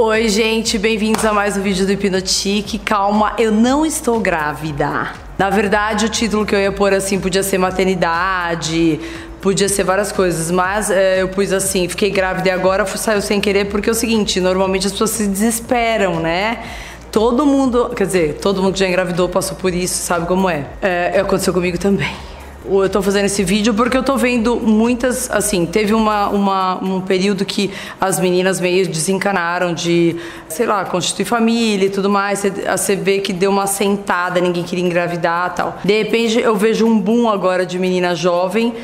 Oi, gente, bem-vindos a mais um vídeo do Hipnotique. Calma, eu não estou grávida. Na verdade, o título que eu ia pôr assim podia ser maternidade, podia ser várias coisas, mas é, eu pus assim, fiquei grávida e agora saiu sem querer, porque é o seguinte, normalmente as pessoas se desesperam, né? Todo mundo, quer dizer, todo mundo que já engravidou passou por isso, sabe como é. É, aconteceu comigo também eu tô fazendo esse vídeo porque eu tô vendo muitas, assim, teve uma, uma, um período que as meninas meio desencanaram de, sei lá, constituir família e tudo mais. Você vê que deu uma sentada, ninguém queria engravidar tal. De repente eu vejo um boom agora de menina jovem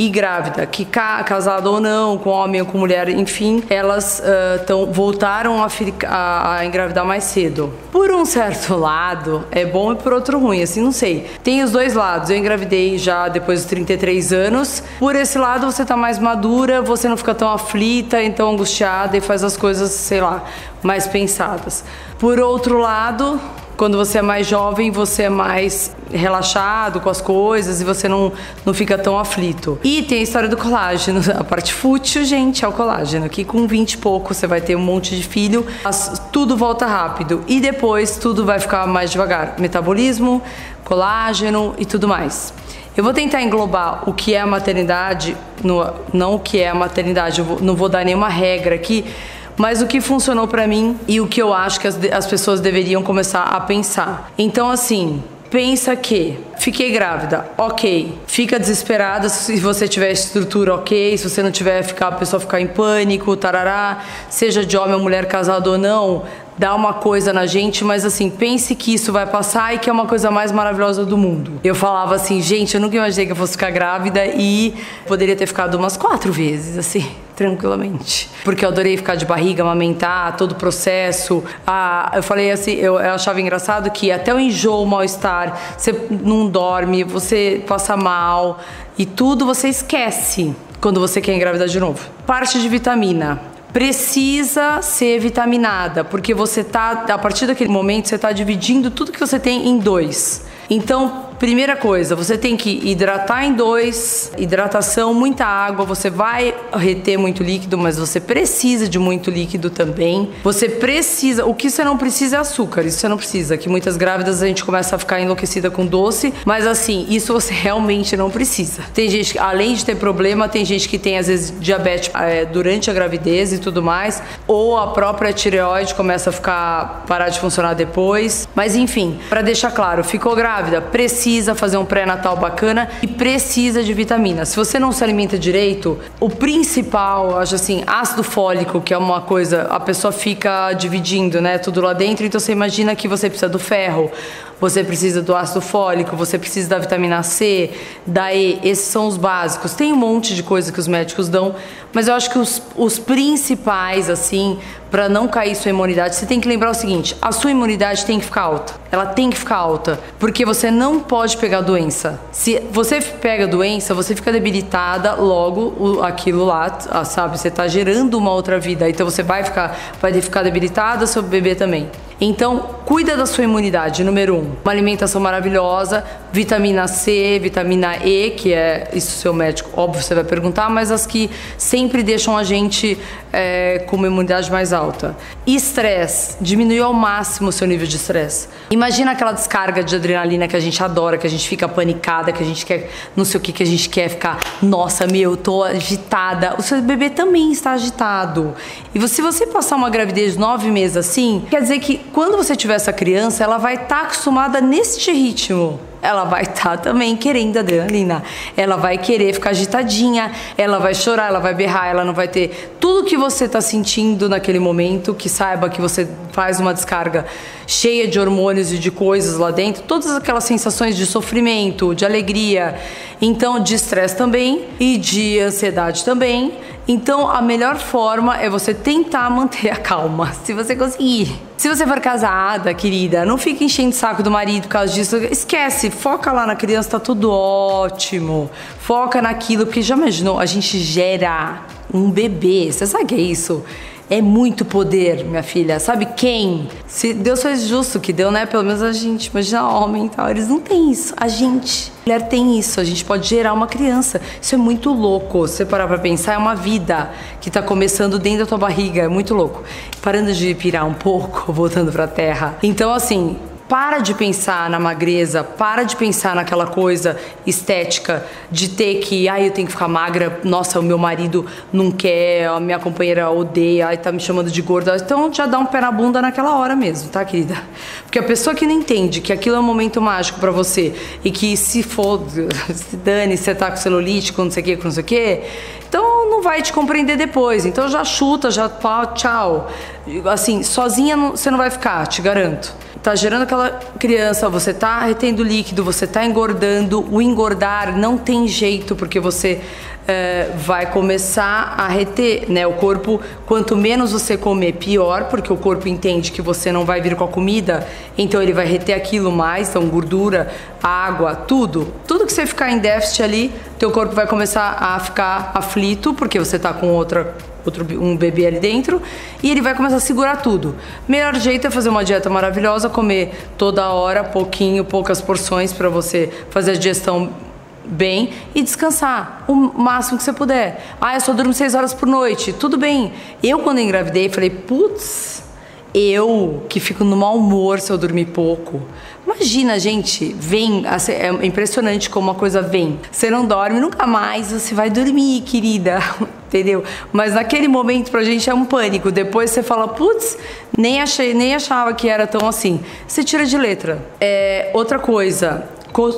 e grávida, que casada ou não, com homem ou com mulher, enfim, elas uh, tão, voltaram a, a, a, engravidar mais cedo. Por um certo lado, é bom e por outro ruim, assim, não sei. Tem os dois lados. Eu engravidei já depois dos 33 anos. Por esse lado, você tá mais madura, você não fica tão aflita, tão angustiada e faz as coisas, sei lá, mais pensadas. Por outro lado, quando você é mais jovem, você é mais relaxado com as coisas e você não, não fica tão aflito. E tem a história do colágeno. A parte fútil, gente, é o colágeno. Que com 20 e pouco você vai ter um monte de filho, tudo volta rápido. E depois tudo vai ficar mais devagar. Metabolismo, colágeno e tudo mais. Eu vou tentar englobar o que é a maternidade, no, não o que é a maternidade, vou, não vou dar nenhuma regra aqui, mas o que funcionou para mim e o que eu acho que as, as pessoas deveriam começar a pensar. Então, assim, pensa que fiquei grávida, ok. Fica desesperada se você tiver estrutura, ok. Se você não tiver, ficar, a pessoa ficar em pânico, tarará. Seja de homem ou mulher casado ou não, dá uma coisa na gente, mas assim, pense que isso vai passar e que é uma coisa mais maravilhosa do mundo. Eu falava assim, gente, eu nunca imaginei que eu fosse ficar grávida e poderia ter ficado umas quatro vezes, assim, tranquilamente. Porque eu adorei ficar de barriga, amamentar, todo o processo. Ah, eu falei assim, eu, eu achava engraçado que até o enjoo, o mal-estar, você não dorme, você passa mal e tudo você esquece quando você quer engravidar de novo. Parte de vitamina precisa ser vitaminada, porque você tá a partir daquele momento você está dividindo tudo que você tem em dois. Então, primeira coisa, você tem que hidratar em dois, hidratação, muita água, você vai reter muito líquido, mas você precisa de muito líquido também. Você precisa, o que você não precisa é açúcar, isso você não precisa, que muitas grávidas a gente começa a ficar enlouquecida com doce, mas assim, isso você realmente não precisa. Tem gente além de ter problema, tem gente que tem às vezes diabetes é, durante a gravidez e tudo mais, ou a própria tireoide começa a ficar, parar de funcionar depois. Mas enfim, para deixar claro, ficou grávida, grávida precisa fazer um pré-natal bacana e precisa de vitaminas. Se você não se alimenta direito, o principal, acho assim, ácido fólico, que é uma coisa, a pessoa fica dividindo, né, tudo lá dentro, então você imagina que você precisa do ferro, você precisa do ácido fólico, você precisa da vitamina C, da E, esses são os básicos. Tem um monte de coisa que os médicos dão, mas eu acho que os, os principais, assim, para não cair sua imunidade, você tem que lembrar o seguinte: a sua imunidade tem que ficar alta. Ela tem que ficar alta, porque você não pode pegar doença. Se você pega doença, você fica debilitada, logo aquilo lá, sabe, você está gerando uma outra vida, então você vai ficar, vai ficar debilitada, seu bebê também. Então, cuida da sua imunidade, número um. Uma alimentação maravilhosa, vitamina C, vitamina E, que é isso seu médico, óbvio, você vai perguntar, mas as que sempre deixam a gente é, com uma imunidade mais alta. Estresse, diminuiu ao máximo o seu nível de estresse. Imagina aquela descarga de adrenalina que a gente adora, que a gente fica panicada, que a gente quer, não sei o que, que a gente quer ficar, nossa, meu, eu tô agitada. O seu bebê também está agitado. E se você passar uma gravidez de nove meses assim, quer dizer que quando você tiver essa criança, ela vai estar tá acostumada neste ritmo ela vai estar tá também querendo adrenalina. Ela vai querer ficar agitadinha, ela vai chorar, ela vai berrar, ela não vai ter tudo que você está sentindo naquele momento, que saiba que você faz uma descarga cheia de hormônios e de coisas lá dentro, todas aquelas sensações de sofrimento, de alegria, então de estresse também e de ansiedade também. Então a melhor forma é você tentar manter a calma, se você conseguir. Se você for casada, querida, não fique enchendo o saco do marido por causa disso. Esquece, foca lá na criança, tá tudo ótimo. Foca naquilo, porque já imaginou, a gente gera um bebê, você sabe o que é isso? É muito poder, minha filha. Sabe quem? Se Deus fez justo que deu, né? Pelo menos a gente. Imagina homem e tal. Eles não têm isso. A gente. Mulher tem isso. A gente pode gerar uma criança. Isso é muito louco. Se você parar pra pensar, é uma vida que tá começando dentro da tua barriga. É muito louco. Parando de pirar um pouco, voltando pra terra. Então, assim, para de pensar na magreza, para de pensar naquela coisa estética de ter que, ai, eu tenho que ficar magra, nossa, o meu marido não quer, a minha companheira odeia, ai, tá me chamando de gorda. Então já dá um pé na bunda naquela hora mesmo, tá, querida? Porque a pessoa que não entende que aquilo é um momento mágico para você e que se for, se dane, você tá com celulite, com não sei o que, com não sei o que, então não vai te compreender depois. Então já chuta, já pá, tchau. Assim, sozinha você não vai ficar, te garanto tá gerando aquela criança, você tá retendo líquido, você tá engordando. O engordar não tem jeito, porque você é, vai começar a reter, né? O corpo, quanto menos você comer, pior, porque o corpo entende que você não vai vir com a comida, então ele vai reter aquilo mais, então gordura, água, tudo. Tudo que você ficar em déficit ali, teu corpo vai começar a ficar aflito, porque você tá com outra outro, um bebê ali dentro e ele vai começar a segurar tudo. Melhor jeito é fazer uma dieta maravilhosa, comer toda hora, pouquinho, poucas porções para você fazer a digestão bem e descansar o máximo que você puder. Ah, eu só durmo seis horas por noite. Tudo bem. Eu, quando engravidei, falei, putz, eu que fico no mau humor se eu dormir pouco. Imagina, gente, vem, assim, é impressionante como uma coisa vem. Você não dorme, nunca mais você vai dormir, querida. Entendeu? Mas naquele momento pra gente é um pânico. Depois você fala, putz, nem achei, nem achava que era tão assim. Você tira de letra. É, outra coisa,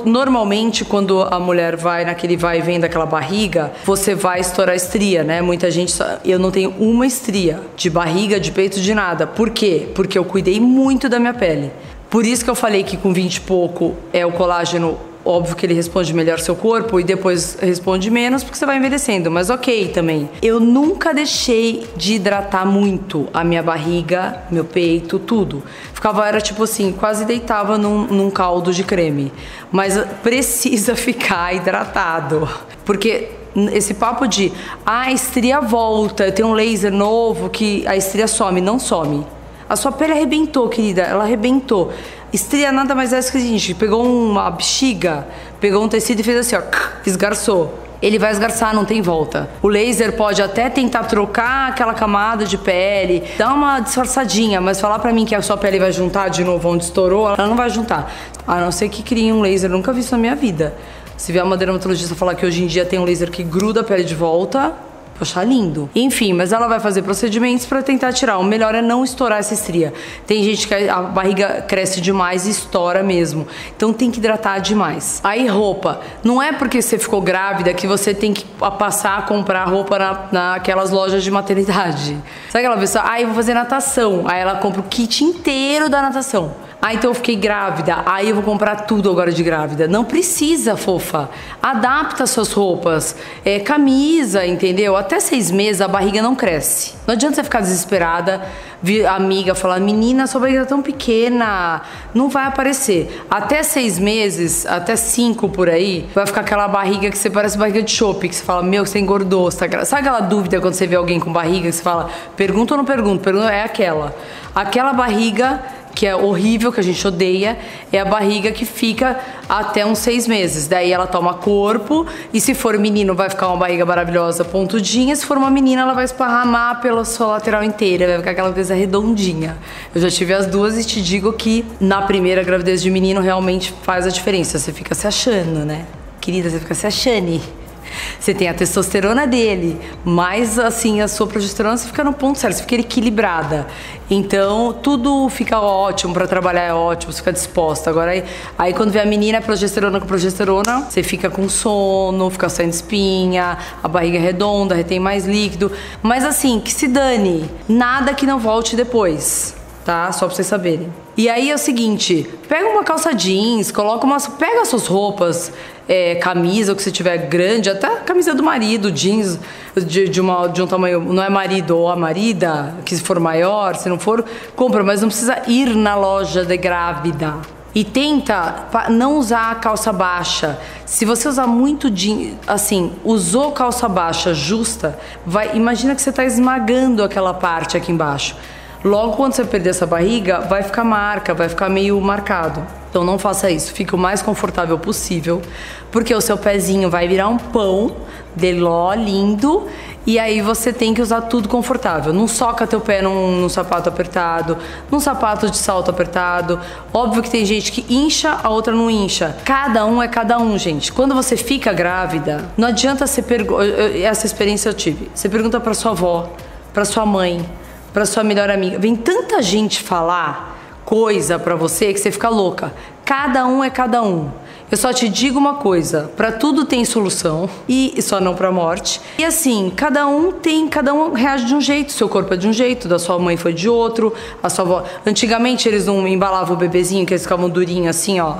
Normalmente, quando a mulher vai naquele vai e vem daquela barriga, você vai estourar estria, né? Muita gente. Eu não tenho uma estria de barriga, de peito, de nada. Por quê? Porque eu cuidei muito da minha pele. Por isso que eu falei que com 20 e pouco é o colágeno Óbvio que ele responde melhor seu corpo e depois responde menos porque você vai envelhecendo, mas ok também. Eu nunca deixei de hidratar muito a minha barriga, meu peito, tudo. Ficava, era tipo assim, quase deitava num, num caldo de creme. Mas precisa ficar hidratado. Porque esse papo de ah, a estria volta, eu tenho um laser novo que a estria some, não some. A sua pele arrebentou, querida, ela arrebentou. Estria nada mais é que a gente pegou uma bexiga, pegou um tecido e fez assim, ó, esgarçou. Ele vai esgarçar, não tem volta. O laser pode até tentar trocar aquela camada de pele, dar uma disfarçadinha, mas falar para mim que a sua pele vai juntar de novo onde estourou, ela não vai juntar. A não ser que crie um laser, nunca vi isso na minha vida. Se vier uma dermatologista falar que hoje em dia tem um laser que gruda a pele de volta, achar lindo. Enfim, mas ela vai fazer procedimentos para tentar tirar. O melhor é não estourar essa estria. Tem gente que a barriga cresce demais e estoura mesmo. Então tem que hidratar demais. Aí roupa. Não é porque você ficou grávida que você tem que passar a comprar roupa na, naquelas lojas de maternidade. Sabe aquela pessoa? Ah, eu vou fazer natação. Aí ela compra o kit inteiro da natação. Ah, então eu fiquei grávida. Aí eu vou comprar tudo agora de grávida. Não precisa, fofa. Adapta suas roupas. É, camisa, entendeu? Até seis meses a barriga não cresce. Não adianta você ficar desesperada, vir amiga falar, menina, sua barriga é tão pequena, não vai aparecer. Até seis meses, até cinco por aí, vai ficar aquela barriga que você parece barriga de chope, que você fala, meu, você engordou. Você tá... Sabe aquela dúvida quando você vê alguém com barriga, que você fala, pergunta ou não pergunta? Pergunta é aquela. Aquela barriga que é horrível, que a gente odeia, é a barriga que fica até uns seis meses. Daí ela toma corpo, e se for menino, vai ficar uma barriga maravilhosa, pontudinha. Se for uma menina, ela vai esparramar pela sua lateral inteira, vai ficar aquela coisa redondinha. Eu já tive as duas e te digo que na primeira gravidez de menino realmente faz a diferença. Você fica se achando, né? Querida, você fica se achando. Você tem a testosterona dele, mas assim, a sua progesterona você fica no ponto certo, você fica equilibrada. Então, tudo fica ótimo para trabalhar, é ótimo, você fica disposta. Agora, aí, aí quando vê a menina progesterona com progesterona, você fica com sono, fica saindo espinha, a barriga é redonda, retém mais líquido. Mas assim, que se dane, nada que não volte depois tá? Só pra vocês saberem. E aí é o seguinte, pega uma calça jeans, coloca umas, pega suas roupas, é, camisa, o que você tiver grande, até camisa do marido, jeans de, de, uma, de um tamanho, não é marido ou a marida, que se for maior, se não for, compra, mas não precisa ir na loja de grávida. E tenta não usar a calça baixa. Se você usar muito jeans, assim, usou calça baixa justa, vai, imagina que você está esmagando aquela parte aqui embaixo. Logo quando você perder essa barriga, vai ficar marca, vai ficar meio marcado. Então não faça isso, fique o mais confortável possível, porque o seu pezinho vai virar um pão de ló lindo e aí você tem que usar tudo confortável. Não soca teu pé num, num, sapato apertado, num sapato de salto apertado. Óbvio que tem gente que incha, a outra não incha. Cada um é cada um, gente. Quando você fica grávida, não adianta você perguntar. Essa experiência eu tive. Você pergunta para sua avó, para sua mãe, para sua melhor amiga. Vem tanta gente falar coisa para você que você fica louca. Cada um é cada um. Eu só te digo uma coisa, para tudo tem solução e só não para morte. E assim, cada um tem, cada um reage de um jeito, seu corpo é de um jeito, da sua mãe foi de outro, a sua avó. Antigamente eles não embalavam o bebezinho, que eles ficavam durinhos assim, ó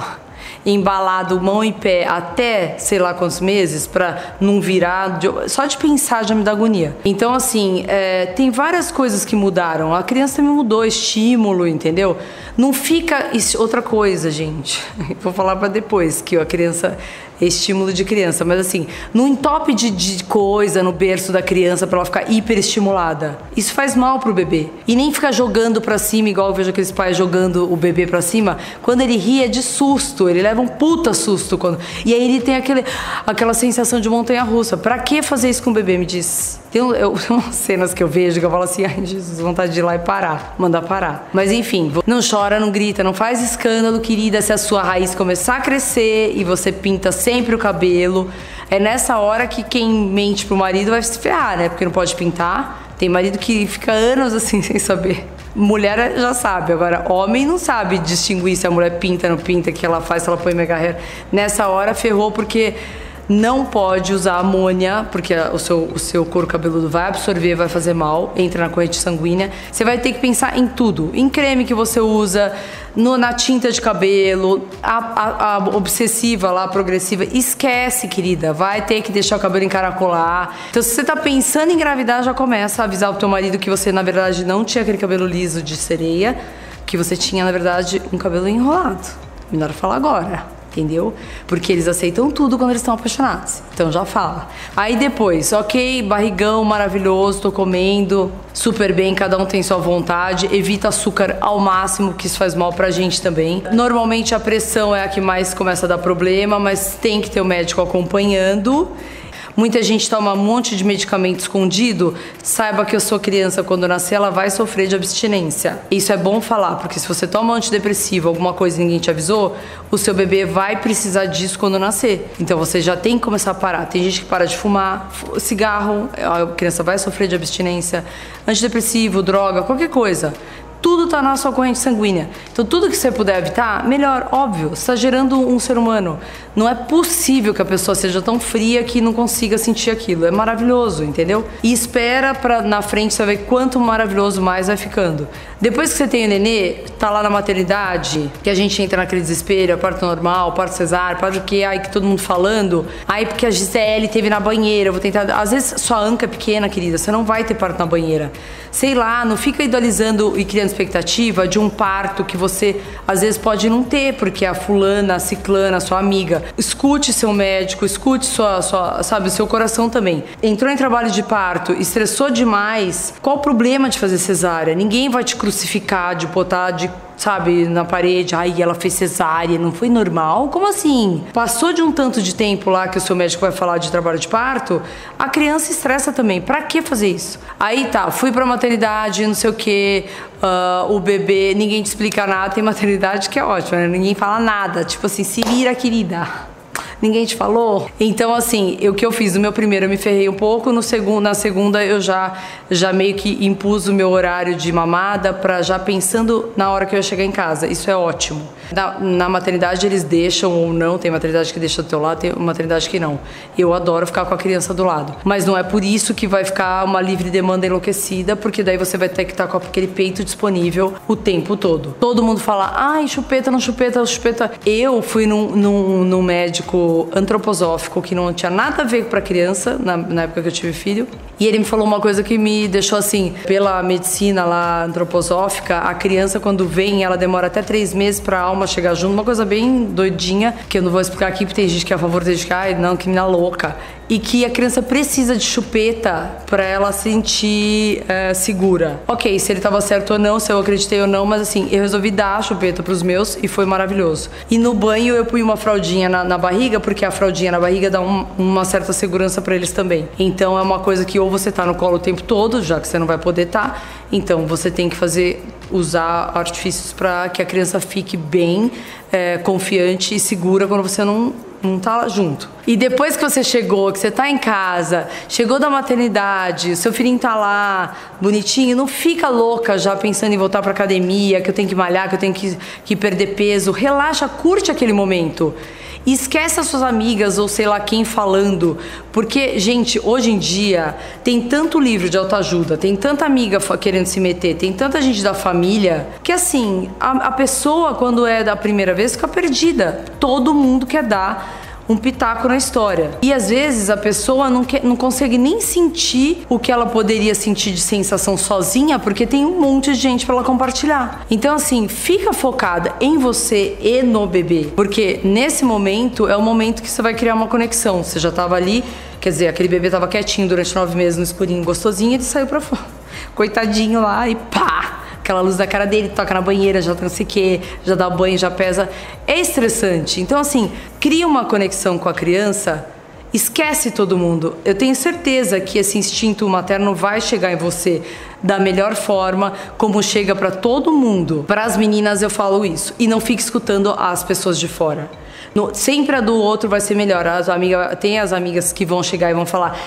embalado mão e pé até sei lá quantos meses para não virar. Só de pensar já me dá agonia. Então, assim, é, tem várias coisas que mudaram. A criança também mudou, estímulo, entendeu? Não fica. Outra coisa, gente. Vou falar para depois, que a criança estímulo de criança, mas assim, não entope de, de coisa no berço da criança para ela ficar hiperestimulada. Isso faz mal pro bebê. E nem ficar jogando para cima, igual eu vejo aqueles pais jogando o bebê para cima. Quando ele ri é de susto, ele leva um puta susto. Quando... E aí ele tem aquele, aquela sensação de montanha russa. Pra que fazer isso com o bebê, me diz? Tem, eu, tem umas cenas que eu vejo que eu falo assim, ai Jesus, vontade de ir lá e parar, mandar parar. Mas enfim, não chora, não grita, não faz escândalo, querida, se a sua raiz começar a crescer e você pinta sempre o cabelo. É nessa hora que quem mente pro marido vai se ferrar, né? Porque não pode pintar. Tem marido que fica anos assim sem saber. Mulher já sabe, agora homem não sabe distinguir se a mulher pinta, não pinta, o que ela faz, se ela põe mega hair. Nessa hora ferrou porque não pode usar amônia, porque o seu, o seu couro cabeludo vai absorver, vai fazer mal, entra na corrente sanguínea. Você vai ter que pensar em tudo: em creme que você usa, no, na tinta de cabelo, a, a, a, obsessiva lá, a progressiva. Esquece, querida, vai ter que deixar o cabelo encaracolar. Então, se você tá pensando em engravidar, já começa a avisar o teu marido que você, na verdade, não tinha aquele cabelo liso de sereia, que você tinha, na verdade, um cabelo enrolado. Melhor falar agora entendeu? Porque eles aceitam tudo quando eles estão apaixonados. Então já fala. Aí depois, ok, barrigão maravilhoso, tô comendo super bem, cada um tem sua vontade, evita açúcar ao máximo, que isso faz mal pra gente também. Normalmente a pressão é a que mais começa a dar problema, mas tem que ter o médico acompanhando. Muita gente toma um monte de medicamento escondido. Saiba que a sua criança, quando nascer, ela vai sofrer de abstinência. Isso é bom falar, porque se você toma um antidepressivo, alguma coisa e ninguém te avisou, o seu bebê vai precisar disso quando nascer. Então você já tem que começar a parar. Tem gente que para de fumar, cigarro, a criança vai sofrer de abstinência, antidepressivo, droga, qualquer coisa tudo está na sua corrente sanguínea. Então, tudo que você puder evitar, melhor, óbvio. Você está gerando um ser humano. Não é possível que a pessoa seja tão fria que não consiga sentir aquilo. É maravilhoso, entendeu? E espera para na frente você ver quanto maravilhoso mais vai ficando. Depois que você tem o nenê, tá lá na maternidade, que a gente entra naquele desespero, parto normal, parto cesárea, parto o que, ai, que todo mundo falando. Aí porque a Gisele teve na banheira, vou tentar. Às vezes sua anca é pequena, querida, você não vai ter parto na banheira. Sei lá, não fica idolizando e criando expectativa de um parto que você às vezes pode não ter, porque a fulana, a ciclana, a sua amiga. Escute seu médico, escute sua, sua, sabe, seu coração também. Entrou em trabalho de parto, estressou demais, qual o problema de fazer cesárea? Ninguém vai te crucificar, de botar de sabe, na parede, ai, ela fez cesárea, não foi normal? Como assim? Passou de um tanto de tempo lá que o seu médico vai falar de trabalho de parto, a criança estressa também. Pra que fazer isso? Aí tá, fui pra maternidade, não sei o que, uh, o bebê, ninguém te explica nada, tem maternidade que é ótima, né? Ninguém fala nada, tipo assim, se vira, querida ninguém te falou. Então, assim, o que eu fiz no meu primeiro eu me ferrei um pouco, no segundo, na segunda eu já, já meio que impus o meu horário de mamada para já pensando na hora que eu chegar em casa. Isso é ótimo. Na, na, maternidade eles deixam ou não, tem maternidade que deixa do teu lado, tem maternidade que não. Eu adoro ficar com a criança do lado. Mas não é por isso que vai ficar uma livre demanda enlouquecida, porque daí você vai ter que estar com aquele peito disponível o tempo todo. Todo mundo fala, ai, chupeta, não chupeta, chupeta. Eu fui num, num, num médico antroposófico que não tinha nada a ver para criança, na, na época que eu tive filho, E ele me falou uma coisa que me deixou assim, pela medicina lá antroposófica, a criança quando vem, ela demora até três meses pra alma chegar junto, uma coisa bem doidinha, que eu não vou explicar aqui, porque tem gente que é a favor, tem gente que, não, que menina louca. E que a criança precisa de chupeta para ela sentir é, segura. Ok, se ele tava certo ou não, se eu acreditei ou não, mas assim, eu resolvi dar a chupeta pros meus e foi maravilhoso. E no banho eu pus uma fraldinha na, na barriga, porque a fraldinha na barriga dá um, uma certa segurança para eles também. Então é uma coisa que ou você tá no colo o tempo todo, já que você não vai poder estar, tá, então você tem que fazer usar artifícios para que a criança fique bem é, confiante e segura quando você não não tá junto. E depois que você chegou, que você tá em casa, chegou da maternidade, seu filhinho tá lá, bonitinho, não fica louca já pensando em voltar pra academia, que eu tenho que malhar, que eu tenho que, que perder peso. Relaxa, curte aquele momento. E esquece as suas amigas ou sei lá quem falando. Porque, gente, hoje em dia tem tanto livro de autoajuda, tem tanta amiga querendo se meter, tem tanta gente da família, que assim, a, a pessoa, quando é da primeira vez, fica perdida. Todo mundo quer dar um pitaco na história. E às vezes a pessoa não, quer, não consegue nem sentir o que ela poderia sentir de sensação sozinha, porque tem um monte de gente para ela compartilhar. Então, assim, fica focada em você e no bebê, porque nesse momento é o momento que você vai criar uma conexão. Você já tava ali, quer dizer, aquele bebê tava quietinho durante nove meses no escurinho, gostosinho, e ele saiu pra fora. Coitadinho lá e pá! Aquela luz da cara dele, toca na banheira, já não sei o que, já dá banho, já pesa. É estressante. Então, assim, cria uma conexão com a criança, esquece todo mundo. Eu tenho certeza que esse instinto materno vai chegar em você da melhor forma, como chega para todo mundo. Para as meninas eu falo isso. E não fique escutando as pessoas de fora. No, sempre a do outro vai ser melhor. As amigas, tem as amigas que vão chegar e vão falar: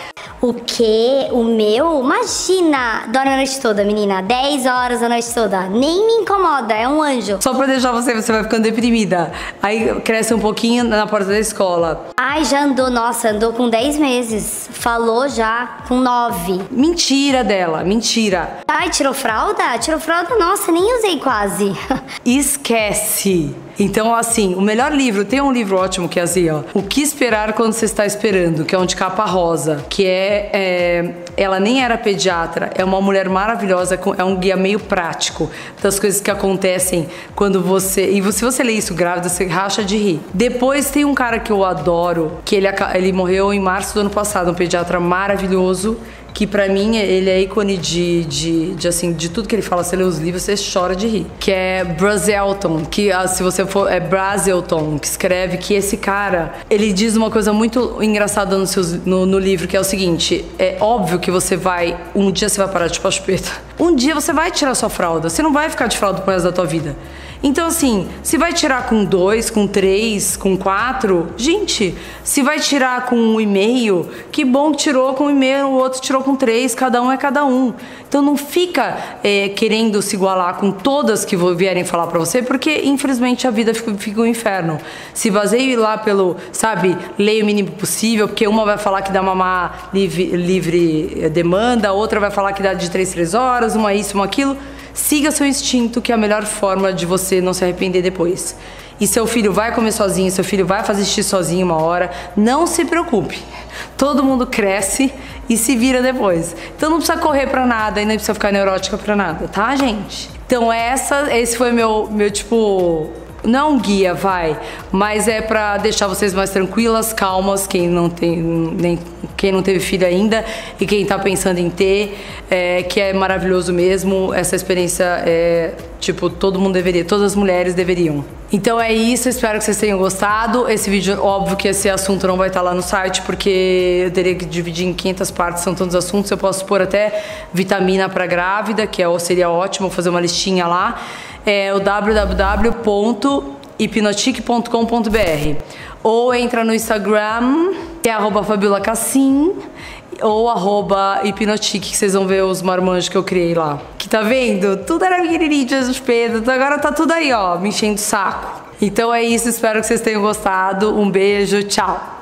o quê? O meu? Imagina! Dorme a noite toda, menina. 10 horas a noite toda. Nem me incomoda, é um anjo. Só pra deixar você, você vai ficando deprimida. Aí cresce um pouquinho na porta da escola. Ai, já andou, nossa, andou com 10 meses. Falou já com 9. Mentira dela, mentira. Ai, tirou fralda? Tirou fralda? Nossa, nem usei quase. Esquece. Então, assim, o melhor livro, tem um livro ótimo que é assim, ó. O que esperar quando você está esperando, que é um de capa rosa, que é, é ela nem era pediatra, é uma mulher maravilhosa, é um guia meio prático das coisas que acontecem quando você. E se você lê isso grávida, você racha de rir. Depois tem um cara que eu adoro, que ele, ele morreu em março do ano passado, um pediatra maravilhoso que para mim ele é ícone de, de, de, assim, de tudo que ele fala. Você lê os livros, você chora de rir. Que é Brazelton, que ah, se você for, é Brazelton, que escreve que esse cara, ele diz uma coisa muito engraçada no, seus, no, no livro, que é o seguinte, é óbvio que você vai, um dia você vai parar de chupar chupeta. Um dia você vai tirar sua fralda, você não vai ficar de fralda pro resto da tua vida. Então, assim, se vai tirar com dois, com três, com quatro, gente, se vai tirar com um e meio, que bom que tirou com um e meio, o outro tirou com três, cada um é cada um. Então não fica é, querendo se igualar com todas que vierem falar para você, porque infelizmente a vida fica, fica um inferno. Se baseie lá pelo, sabe, leia o mínimo possível, porque uma vai falar que dá mamar livre, livre eh, demanda, outra vai falar que dá de três, três horas, uma isso, uma aquilo. Siga seu instinto, que é a melhor forma de você não se arrepender depois. E seu filho vai comer sozinho, seu filho vai fazer xixi sozinho uma hora, não se preocupe. Todo mundo cresce e se vira depois. Então não precisa correr para nada e nem precisa ficar neurótica para nada, tá, gente? Então essa, esse foi meu meu tipo não guia, vai, mas é para deixar vocês mais tranquilas, calmas, quem não tem nem quem não teve filho ainda e quem está pensando em ter, é, que é maravilhoso mesmo. Essa experiência é tipo todo mundo deveria, todas as mulheres deveriam. Então é isso, espero que vocês tenham gostado. Esse vídeo, óbvio que esse assunto não vai estar lá no site, porque eu teria que dividir em 500 partes, são tantos assuntos. Eu posso pôr até vitamina para grávida, que é, seria ótimo fazer uma listinha lá é o www.hipnotique.com.br ou entra no Instagram, que é arroba Fabiola Cassim, ou arroba Hipnotique, que vocês vão ver os marmanjos que eu criei lá. Que tá vendo? Tudo era pequenininho, Jesus Pedro, agora tá tudo aí, ó, me enchendo o saco. Então é isso, espero que vocês tenham gostado. Um beijo, tchau!